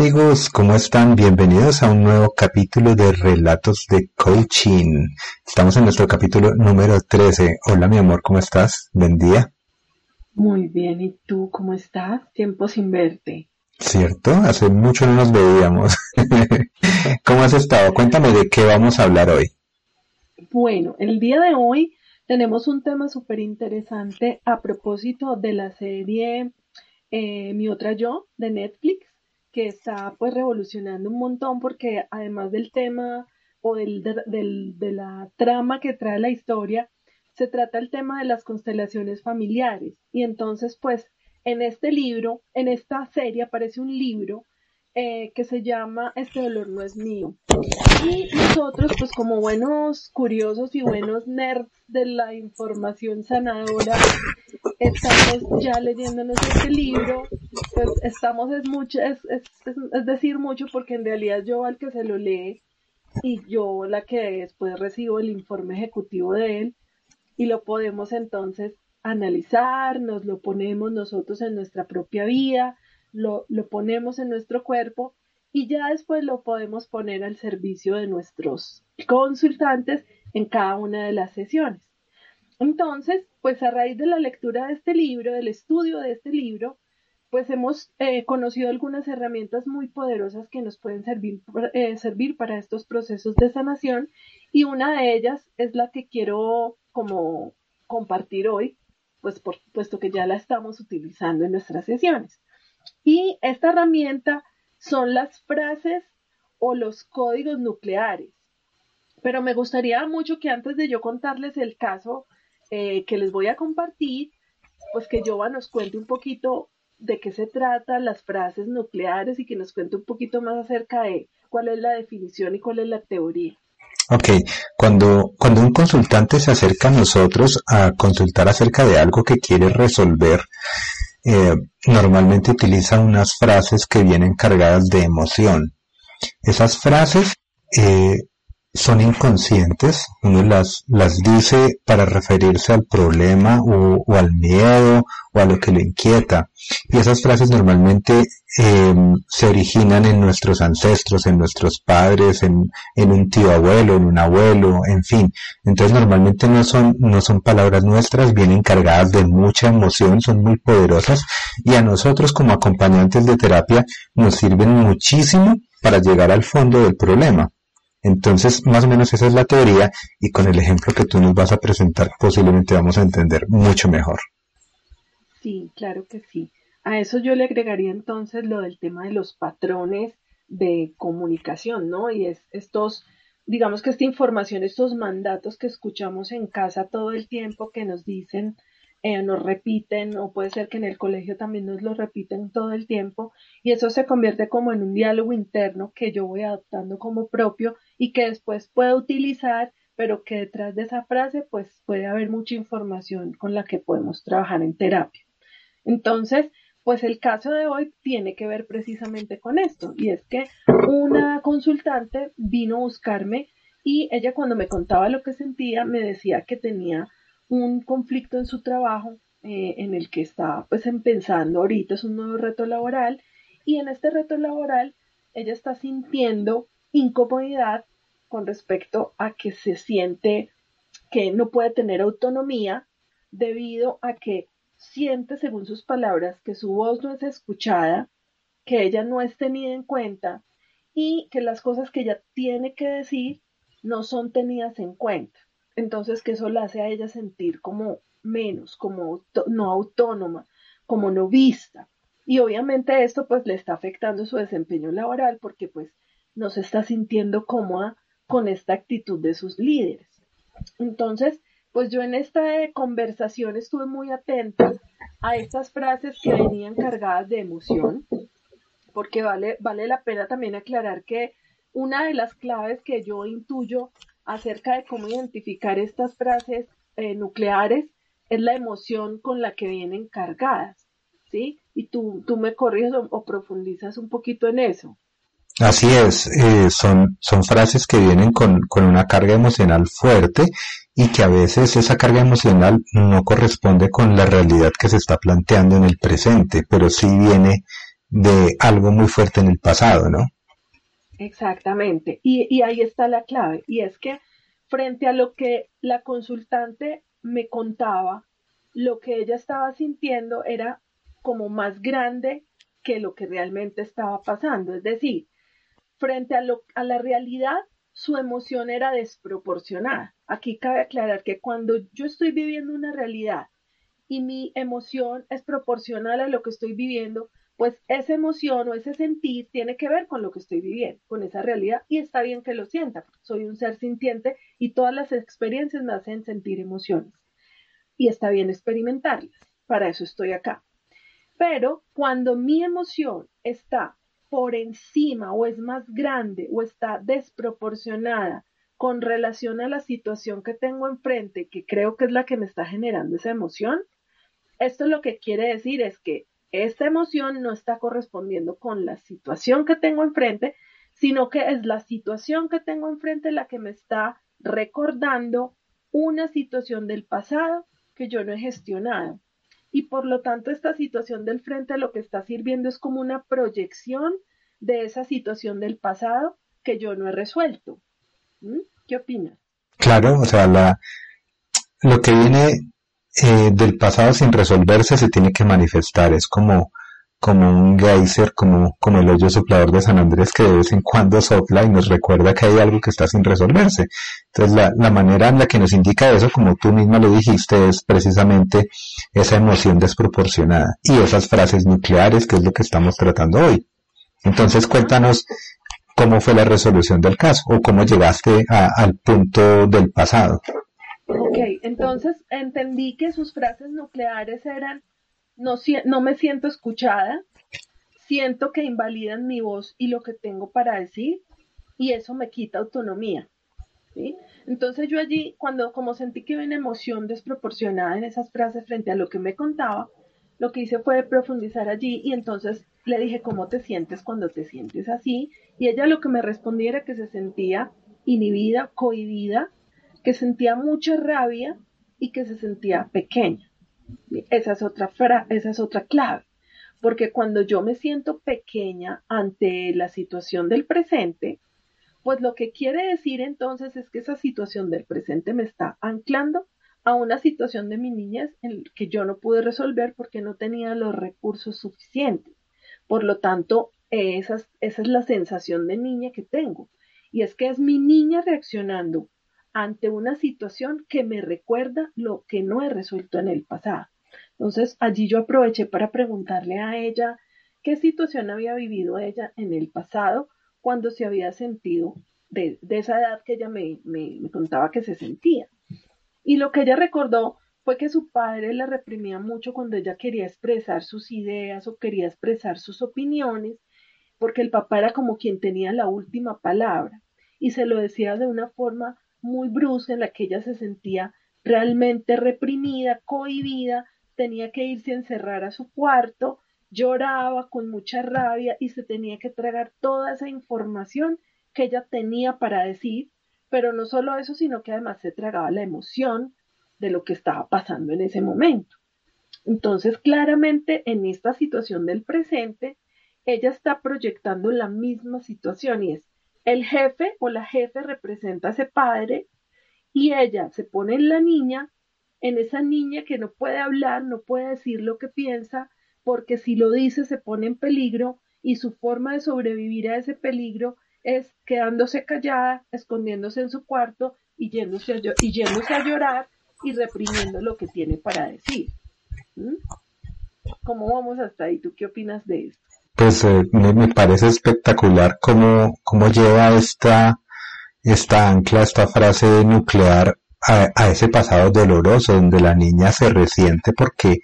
amigos, ¿cómo están? Bienvenidos a un nuevo capítulo de Relatos de Coaching. Estamos en nuestro capítulo número 13. Hola mi amor, ¿cómo estás? Buen día. Muy bien, ¿y tú cómo estás? Tiempo sin verte. ¿Cierto? Hace mucho no nos veíamos. ¿Cómo has estado? Cuéntame de qué vamos a hablar hoy. Bueno, el día de hoy tenemos un tema súper interesante a propósito de la serie eh, Mi otra yo de Netflix que está pues revolucionando un montón porque además del tema o del, de la trama que trae la historia, se trata el tema de las constelaciones familiares. Y entonces pues en este libro, en esta serie aparece un libro eh, que se llama Este dolor no es mío. Y nosotros, pues como buenos curiosos y buenos nerds de la información sanadora, estamos ya leyéndonos este libro, pues estamos es mucho, es, es, es, decir mucho porque en realidad yo al que se lo lee y yo la que después recibo el informe ejecutivo de él y lo podemos entonces analizar, nos lo ponemos nosotros en nuestra propia vida, lo, ponemos en nuestro cuerpo y ya después lo podemos poner al servicio de nuestros consultantes en cada una de las sesiones. Entonces, pues a raíz de la lectura de este libro, del estudio de este libro, pues hemos eh, conocido algunas herramientas muy poderosas que nos pueden servir, eh, servir para estos procesos de sanación y una de ellas es la que quiero como compartir hoy, pues puesto que ya la estamos utilizando en nuestras sesiones. Y esta herramienta son las frases o los códigos nucleares. Pero me gustaría mucho que antes de yo contarles el caso eh, que les voy a compartir, pues que Jova nos cuente un poquito de qué se trata las frases nucleares y que nos cuente un poquito más acerca de cuál es la definición y cuál es la teoría. Ok, cuando, cuando un consultante se acerca a nosotros a consultar acerca de algo que quiere resolver, eh, normalmente utiliza unas frases que vienen cargadas de emoción. Esas frases eh, son inconscientes, uno las, las dice para referirse al problema o, al miedo o a lo que le inquieta. Y esas frases normalmente em, se originan en nuestros ancestros, en nuestros padres, en, en un tío abuelo, en un abuelo, en fin. Entonces normalmente no son, no son palabras nuestras, vienen cargadas de mucha emoción, son muy poderosas y a nosotros como acompañantes de terapia nos sirven muchísimo para llegar al fondo del problema. Entonces, más o menos esa es la teoría y con el ejemplo que tú nos vas a presentar posiblemente vamos a entender mucho mejor. Sí, claro que sí. A eso yo le agregaría entonces lo del tema de los patrones de comunicación, ¿no? Y es estos, digamos que esta información, estos mandatos que escuchamos en casa todo el tiempo que nos dicen, eh, nos repiten, o puede ser que en el colegio también nos lo repiten todo el tiempo, y eso se convierte como en un diálogo interno que yo voy adoptando como propio y que después puedo utilizar, pero que detrás de esa frase pues puede haber mucha información con la que podemos trabajar en terapia. Entonces, pues el caso de hoy tiene que ver precisamente con esto, y es que una consultante vino a buscarme y ella cuando me contaba lo que sentía me decía que tenía un conflicto en su trabajo eh, en el que está pues empezando ahorita, es un nuevo reto laboral y en este reto laboral ella está sintiendo incomodidad con respecto a que se siente que no puede tener autonomía debido a que siente, según sus palabras, que su voz no es escuchada, que ella no es tenida en cuenta y que las cosas que ella tiene que decir no son tenidas en cuenta. Entonces que eso la hace a ella sentir como menos, como no autónoma, como no vista. Y obviamente esto pues le está afectando su desempeño laboral porque pues no se está sintiendo cómoda con esta actitud de sus líderes. Entonces, pues yo en esta conversación estuve muy atenta a estas frases que venían cargadas de emoción, porque vale, vale la pena también aclarar que una de las claves que yo intuyo acerca de cómo identificar estas frases eh, nucleares es la emoción con la que vienen cargadas, ¿sí? Y tú, tú me corriges o profundizas un poquito en eso. Así es, eh, son, son frases que vienen con, con una carga emocional fuerte y que a veces esa carga emocional no corresponde con la realidad que se está planteando en el presente, pero sí viene de algo muy fuerte en el pasado, ¿no? Exactamente. Y, ahí está la clave. Y es que frente a lo que la consultante me contaba, lo que ella estaba sintiendo era como más grande que lo que realmente estaba pasando. Es decir, frente a, lo, a la realidad, su emoción era desproporcionada. Aquí cabe aclarar que cuando yo estoy viviendo una realidad y mi emoción es proporcional a lo que estoy viviendo, pues esa emoción o ese sentir tiene que ver con lo que estoy viviendo, con esa realidad, y está bien que lo sienta, soy un ser sintiente y todas las experiencias me hacen sentir emociones. Y está bien experimentarlas, para eso estoy acá. Pero cuando mi emoción está por encima o es más grande o está desproporcionada con relación a la situación que tengo enfrente, que creo que es la que me está generando esa emoción, esto lo que quiere decir es que esta emoción no está correspondiendo con la situación que tengo enfrente, sino que es la situación que tengo enfrente la que me está recordando una situación del pasado que yo no he gestionado. Y por lo tanto, esta situación del frente lo que está sirviendo es como una proyección de esa situación del pasado que yo no he resuelto. ¿Mm? ¿Qué opinas? Claro, o sea, la, lo que viene eh, del pasado sin resolverse se tiene que manifestar. Es como, como un geyser, como, como el hoyo soplador de San Andrés que de vez en cuando sopla y nos recuerda que hay algo que está sin resolverse. Entonces la, la manera en la que nos indica eso, como tú misma lo dijiste, es precisamente esa emoción desproporcionada y esas frases nucleares que es lo que estamos tratando hoy. Entonces cuéntanos cómo fue la resolución del caso o cómo llegaste al punto del pasado. Ok, entonces entendí que sus frases nucleares eran, no, no me siento escuchada, siento que invalidan mi voz y lo que tengo para decir, y eso me quita autonomía. ¿sí? Entonces yo allí, cuando como sentí que había una emoción desproporcionada en esas frases frente a lo que me contaba, lo que hice fue profundizar allí y entonces le dije, ¿cómo te sientes cuando te sientes así? Y ella lo que me respondía era que se sentía inhibida, cohibida, que sentía mucha rabia y que se sentía pequeña. Esa es otra, esa es otra clave, porque cuando yo me siento pequeña ante la situación del presente, pues lo que quiere decir entonces es que esa situación del presente me está anclando a una situación de mi niñez en que yo no pude resolver porque no tenía los recursos suficientes. Por lo tanto, esa es la sensación de niña que tengo. Y es que es mi niña reaccionando ante una situación que me recuerda lo que no he resuelto en el pasado. Entonces allí yo aproveché para preguntarle a ella qué situación había vivido ella en el pasado cuando se había sentido de, esa edad que ella me, me contaba que se sentía. Y lo que ella recordó fue que su padre la reprimía mucho cuando ella quería expresar sus ideas o quería expresar sus opiniones, porque el papá era como quien tenía la última palabra y se lo decía de una forma muy brusca en la que ella se sentía realmente reprimida, cohibida, tenía que irse a encerrar a su cuarto, lloraba con mucha rabia y se tenía que tragar toda esa información que ella tenía para decir, pero no solo eso, sino que además se tragaba la emoción de lo que estaba pasando en ese momento. Entonces, claramente en esta situación del presente, ella está proyectando la misma situación y es el jefe o la jefe representa a ese padre y ella se pone en la niña, en esa niña que no puede hablar, no puede decir lo que piensa, porque si lo dice se pone en peligro y su forma de sobrevivir a ese peligro es quedándose callada, escondiéndose en su cuarto y yéndose a, llorar y reprimiendo lo que tiene para decir. ¿Mm? ¿Cómo vamos hasta ahí? ¿Tú qué opinas de esto? Pues eh, me, parece espectacular cómo, cómo lleva esta, esta ancla, esta frase nuclear a, ese pasado doloroso donde la niña se resiente porque,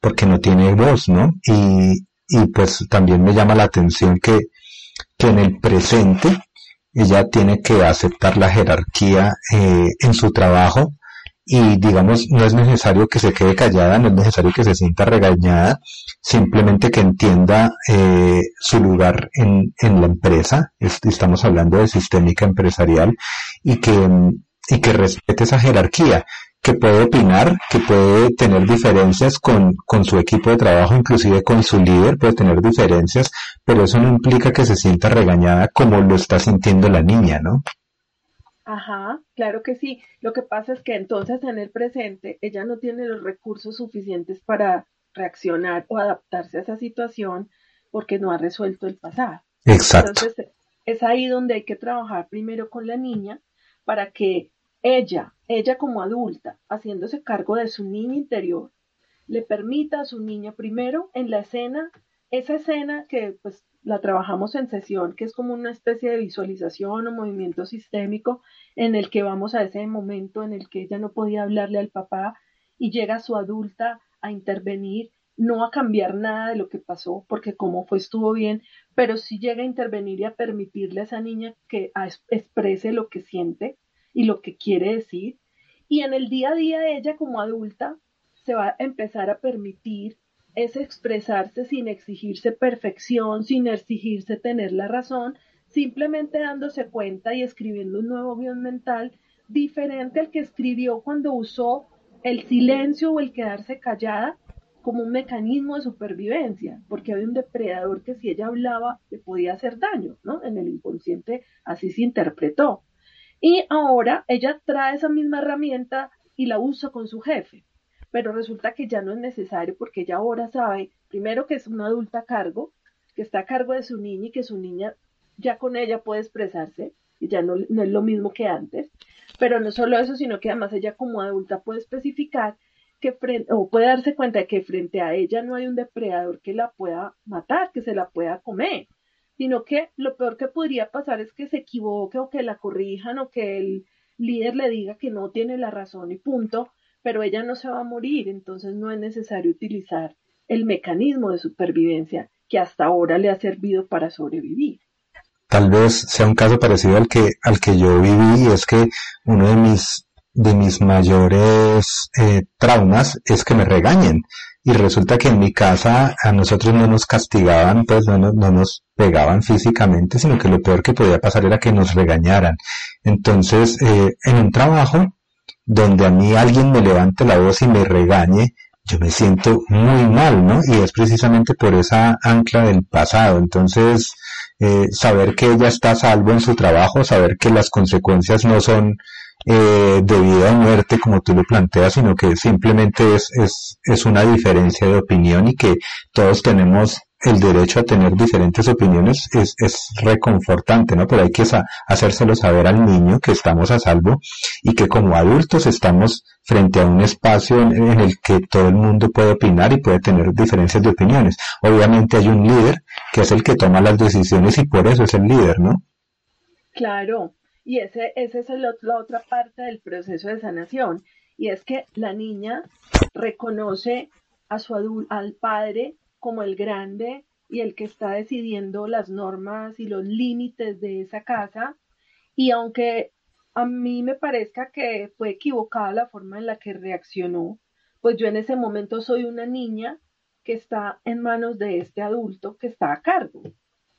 porque no tiene voz, ¿no? Y, y pues también me llama la atención que, que en el presente ella tiene que aceptar la jerarquía eh, en su trabajo y digamos no es necesario que se quede callada, no es necesario que se sienta regañada, simplemente que entienda eh, su lugar en, en la empresa, estamos hablando de sistémica empresarial, y que, y que respete esa jerarquía. que puede opinar, que puede tener diferencias con, con su equipo de trabajo, inclusive con su líder, puede tener diferencias, pero eso no implica que se sienta regañada como lo está sintiendo la niña, ¿no? Ajá, claro que sí. Lo que pasa es que entonces en el presente ella no tiene los recursos suficientes para reaccionar o adaptarse a esa situación porque no ha resuelto el pasado. Exacto. Entonces es ahí donde hay que trabajar primero con la niña para que ella, ella como adulta, haciéndose cargo de su niña interior, le permita a su niña primero en la escena, esa escena que pues la trabajamos en sesión, que es como una especie de visualización o movimiento sistémico en el que vamos a ese momento en el que ella no podía hablarle al papá y llega su adulta a intervenir, no a cambiar nada de lo que pasó, porque como fue estuvo bien, pero sí llega a intervenir y a permitirle a esa niña que exprese lo que siente y lo que quiere decir. Y en el día a día ella como adulta se va a empezar a permitir es expresarse sin exigirse perfección, sin exigirse tener la razón, simplemente dándose cuenta y escribiendo un nuevo guion mental diferente al que escribió cuando usó el silencio o el quedarse callada como un mecanismo de supervivencia, porque había un depredador que si ella hablaba le podía hacer daño, ¿no? En el inconsciente así se interpretó. Y ahora ella trae esa misma herramienta y la usa con su jefe pero resulta que ya no es necesario porque ella ahora sabe, primero que es una adulta a cargo, que está a cargo de su niña y que su niña ya con ella puede expresarse, y ya no, no es lo mismo que antes, pero no solo eso, sino que además ella como adulta puede especificar que frente, o puede darse cuenta de que frente a ella no hay un depredador que la pueda matar, que se la pueda comer, sino que lo peor que podría pasar es que se equivoque o que la corrijan o que el líder le diga que no tiene la razón y punto, pero ella no se va a morir, entonces no es necesario utilizar el mecanismo de supervivencia que hasta ahora le ha servido para sobrevivir. Tal vez sea un caso parecido al que, al que yo viví, y es que uno de mis, de mis mayores eh, traumas es que me regañen. Y resulta que en mi casa a nosotros no nos castigaban, pues no, no, nos pegaban físicamente, sino que lo peor que podía pasar era que nos regañaran. Entonces, eh, en un trabajo, donde a mí alguien me levante la voz y me regañe, yo me siento muy mal, ¿no? Y es precisamente por esa ancla del pasado. Entonces, eh, saber que ella está a salvo en su trabajo, saber que las consecuencias no son eh, de vida o muerte como tú lo planteas, sino que simplemente es, es, es una diferencia de opinión y que todos tenemos el derecho a tener diferentes opiniones es, reconfortante, ¿no? Pero hay que hacérselo saber al niño que estamos a salvo y que como adultos estamos frente a un espacio en, el que todo el mundo puede opinar y puede tener diferencias de opiniones. Obviamente hay un líder que es el que toma las decisiones y por eso es el líder, ¿no? Claro, y ese, ese es el, la otra parte del proceso de sanación, y es que la niña reconoce a su al padre como el grande y el que está decidiendo las normas y los límites de esa casa. Y aunque a mí me parezca que fue equivocada la forma en la que reaccionó, pues yo en ese momento soy una niña que está en manos de este adulto que está a cargo,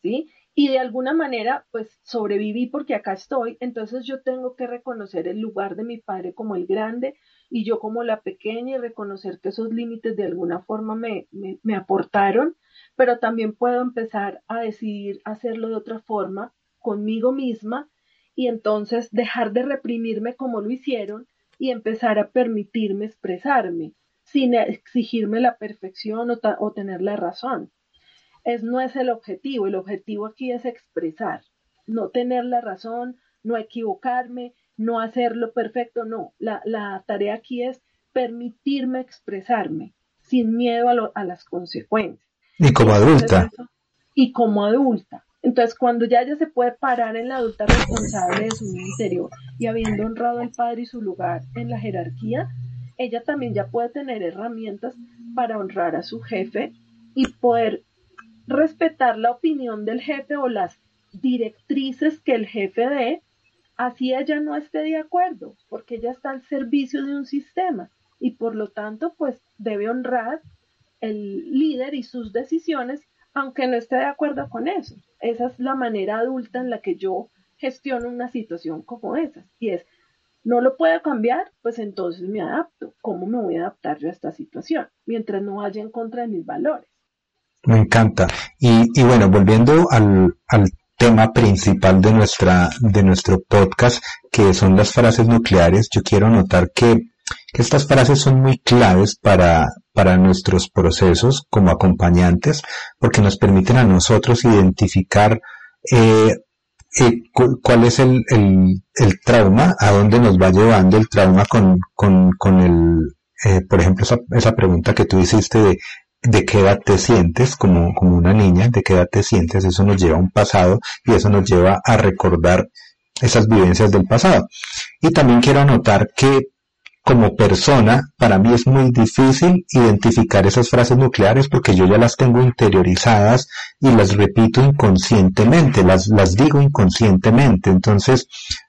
¿sí? Y de alguna manera, pues sobreviví porque acá estoy, entonces yo tengo que reconocer el lugar de mi padre como el grande y yo como la pequeña y reconocer que esos límites de alguna forma me, me, aportaron, pero también puedo empezar a decidir hacerlo de otra forma conmigo misma y entonces dejar de reprimirme como lo hicieron y empezar a permitirme expresarme sin exigirme la perfección o, o, tener la razón. Es, no es el objetivo, el objetivo aquí es expresar, no tener la razón, no equivocarme, no hacerlo perfecto, no. La, la tarea aquí es permitirme expresarme sin miedo a, a las consecuencias. Y como adulta. y como adulta. Entonces, cuando ya ella se puede parar en la adulta responsable de su interior y habiendo honrado al padre y su lugar en la jerarquía, ella también ya puede tener herramientas para honrar a su jefe y poder respetar la opinión del jefe o las directrices que el jefe dé así ella no esté de acuerdo, porque ella está al servicio de un sistema y por lo tanto pues debe honrar el líder y sus decisiones aunque no esté de acuerdo con eso. Esa es la manera adulta en la que yo gestiono una situación como esa y es no lo puedo cambiar, pues entonces me adapto. ¿Cómo me voy a adaptar yo a esta situación? Mientras no vaya en contra de mis valores. Me encanta. Y, bueno, volviendo al, al tema principal de nuestra, de nuestro podcast, que son las frases nucleares, yo quiero notar que, que estas frases son muy claves para, para nuestros procesos como acompañantes, porque nos permiten a nosotros identificar eh, eh, cuál es el, el, el, trauma, a dónde nos va llevando el trauma con, con, con el, eh, por ejemplo, esa, esa pregunta que tú hiciste de de qué edad te sientes como, como una niña, de qué edad te sientes, eso nos lleva a un pasado y eso nos lleva a recordar esas vivencias del pasado. Y también quiero anotar que como persona, para mí es muy difícil identificar esas frases nucleares porque yo ya las tengo interiorizadas y las repito inconscientemente, las, las digo inconscientemente. Entonces,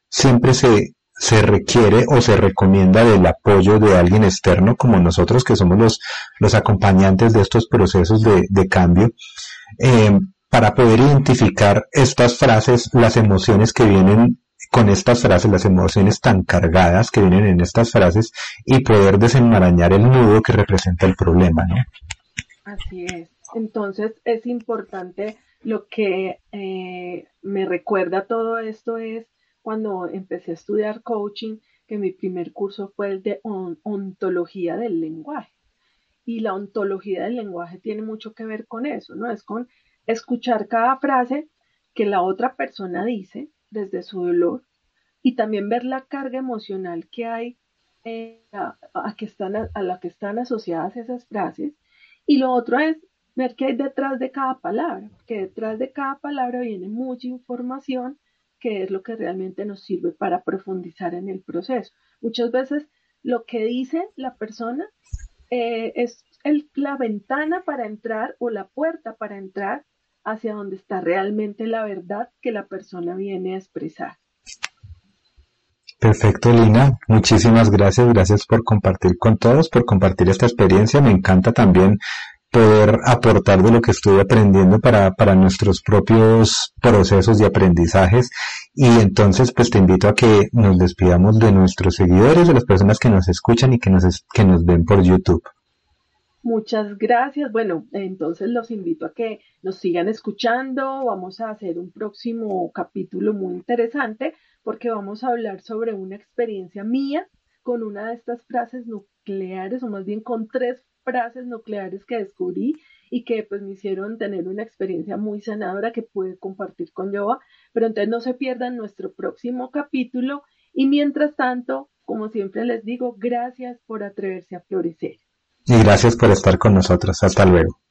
siempre se, se requiere o se recomienda del apoyo de alguien externo como nosotros que somos los, los acompañantes de estos procesos de, de cambio eh, para poder identificar estas frases, las emociones que vienen con estas frases, las emociones tan cargadas que vienen en estas frases y poder desenmarañar el nudo que representa el problema, ¿no? Así es. Entonces es importante lo que eh, me recuerda todo esto es cuando empecé a estudiar coaching, que mi primer curso fue el de ontología del lenguaje. Y la ontología del lenguaje tiene mucho que ver con eso, ¿no? Es con escuchar cada frase que la otra persona dice desde su dolor y también ver la carga emocional que hay eh, a, que están, a la que están asociadas esas frases. Y lo otro es ver qué hay detrás de cada palabra, porque detrás de cada palabra viene mucha información que es lo que realmente nos sirve para profundizar en el proceso. Muchas veces lo que dice la persona eh, es la ventana para entrar o la puerta para entrar hacia donde está realmente la verdad que la persona viene a expresar. Perfecto, Lina. Muchísimas gracias. Gracias por compartir con todos, por compartir esta experiencia. Me encanta también poder aportar de lo que estoy aprendiendo para, para nuestros propios procesos de aprendizajes. Y entonces, pues te invito a que nos despidamos de nuestros seguidores, de las personas que nos escuchan y que nos, que nos ven por YouTube. Muchas gracias. Bueno, entonces los invito a que nos sigan escuchando. Vamos a hacer un próximo capítulo muy interesante porque vamos a hablar sobre una experiencia mía con una de estas frases nucleares, o más bien con tres frases nucleares que descubrí y que pues me hicieron tener una experiencia muy sanadora que pude compartir con Yoba. Pero entonces no se pierdan nuestro próximo capítulo y mientras tanto, como siempre les digo, gracias por atreverse a florecer. Y gracias por estar con nosotros. Hasta luego.